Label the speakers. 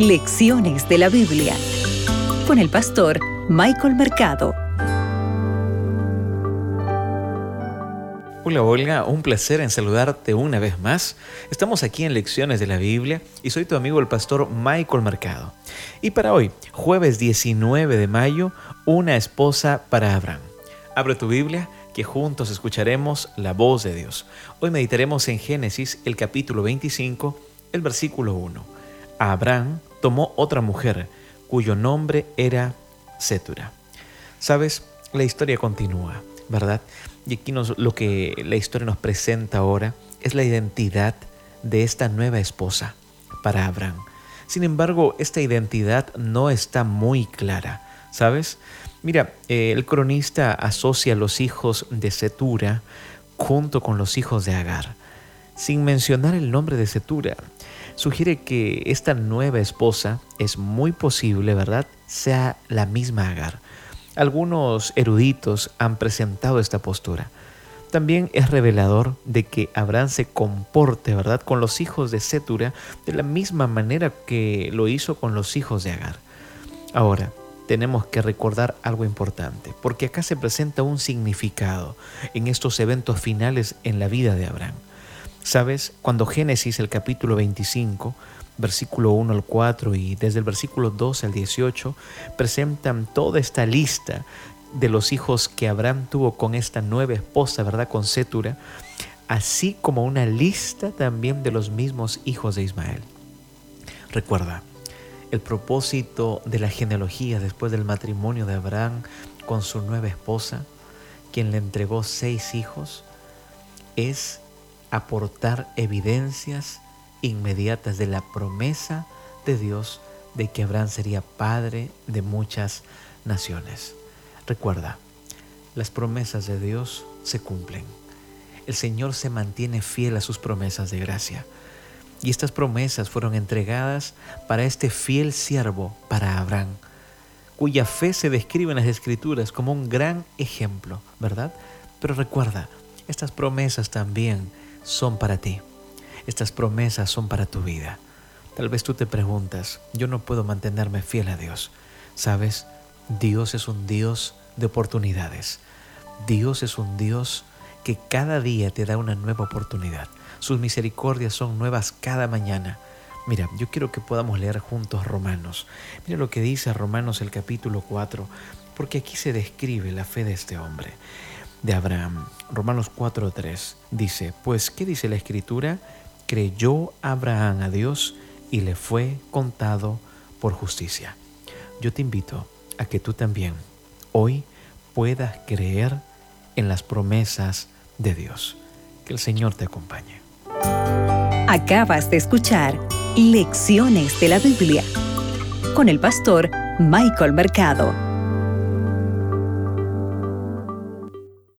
Speaker 1: Lecciones de la Biblia con el pastor Michael Mercado.
Speaker 2: Hola Olga, un placer en saludarte una vez más. Estamos aquí en Lecciones de la Biblia y soy tu amigo el pastor Michael Mercado. Y para hoy, jueves 19 de mayo, una esposa para Abraham. Abre tu Biblia que juntos escucharemos la voz de Dios. Hoy meditaremos en Génesis el capítulo 25, el versículo 1. Abraham tomó otra mujer cuyo nombre era Setura. Sabes, la historia continúa, ¿verdad? Y aquí nos, lo que la historia nos presenta ahora es la identidad de esta nueva esposa para Abraham. Sin embargo, esta identidad no está muy clara, ¿sabes? Mira, eh, el cronista asocia los hijos de Setura junto con los hijos de Agar, sin mencionar el nombre de Setura. Sugiere que esta nueva esposa es muy posible, ¿verdad?, sea la misma Agar. Algunos eruditos han presentado esta postura. También es revelador de que Abraham se comporte, ¿verdad?, con los hijos de Setura de la misma manera que lo hizo con los hijos de Agar. Ahora, tenemos que recordar algo importante, porque acá se presenta un significado en estos eventos finales en la vida de Abraham. ¿Sabes? Cuando Génesis, el capítulo 25, versículo 1 al 4 y desde el versículo 12 al 18 presentan toda esta lista de los hijos que Abraham tuvo con esta nueva esposa, ¿verdad? Con Setura, así como una lista también de los mismos hijos de Ismael. Recuerda, el propósito de la genealogía después del matrimonio de Abraham con su nueva esposa, quien le entregó seis hijos, es aportar evidencias inmediatas de la promesa de Dios de que Abraham sería padre de muchas naciones. Recuerda, las promesas de Dios se cumplen. El Señor se mantiene fiel a sus promesas de gracia. Y estas promesas fueron entregadas para este fiel siervo, para Abraham, cuya fe se describe en las Escrituras como un gran ejemplo, ¿verdad? Pero recuerda, estas promesas también son para ti. Estas promesas son para tu vida. Tal vez tú te preguntas, yo no puedo mantenerme fiel a Dios. ¿Sabes? Dios es un Dios de oportunidades. Dios es un Dios que cada día te da una nueva oportunidad. Sus misericordias son nuevas cada mañana. Mira, yo quiero que podamos leer juntos Romanos. Mira lo que dice Romanos el capítulo 4, porque aquí se describe la fe de este hombre, de Abraham. Romanos 4.3 dice, pues ¿qué dice la escritura? creyó Abraham a Dios y le fue contado por justicia. Yo te invito a que tú también hoy puedas creer en las promesas de Dios. Que el Señor te acompañe.
Speaker 1: Acabas de escuchar Lecciones de la Biblia con el pastor Michael Mercado.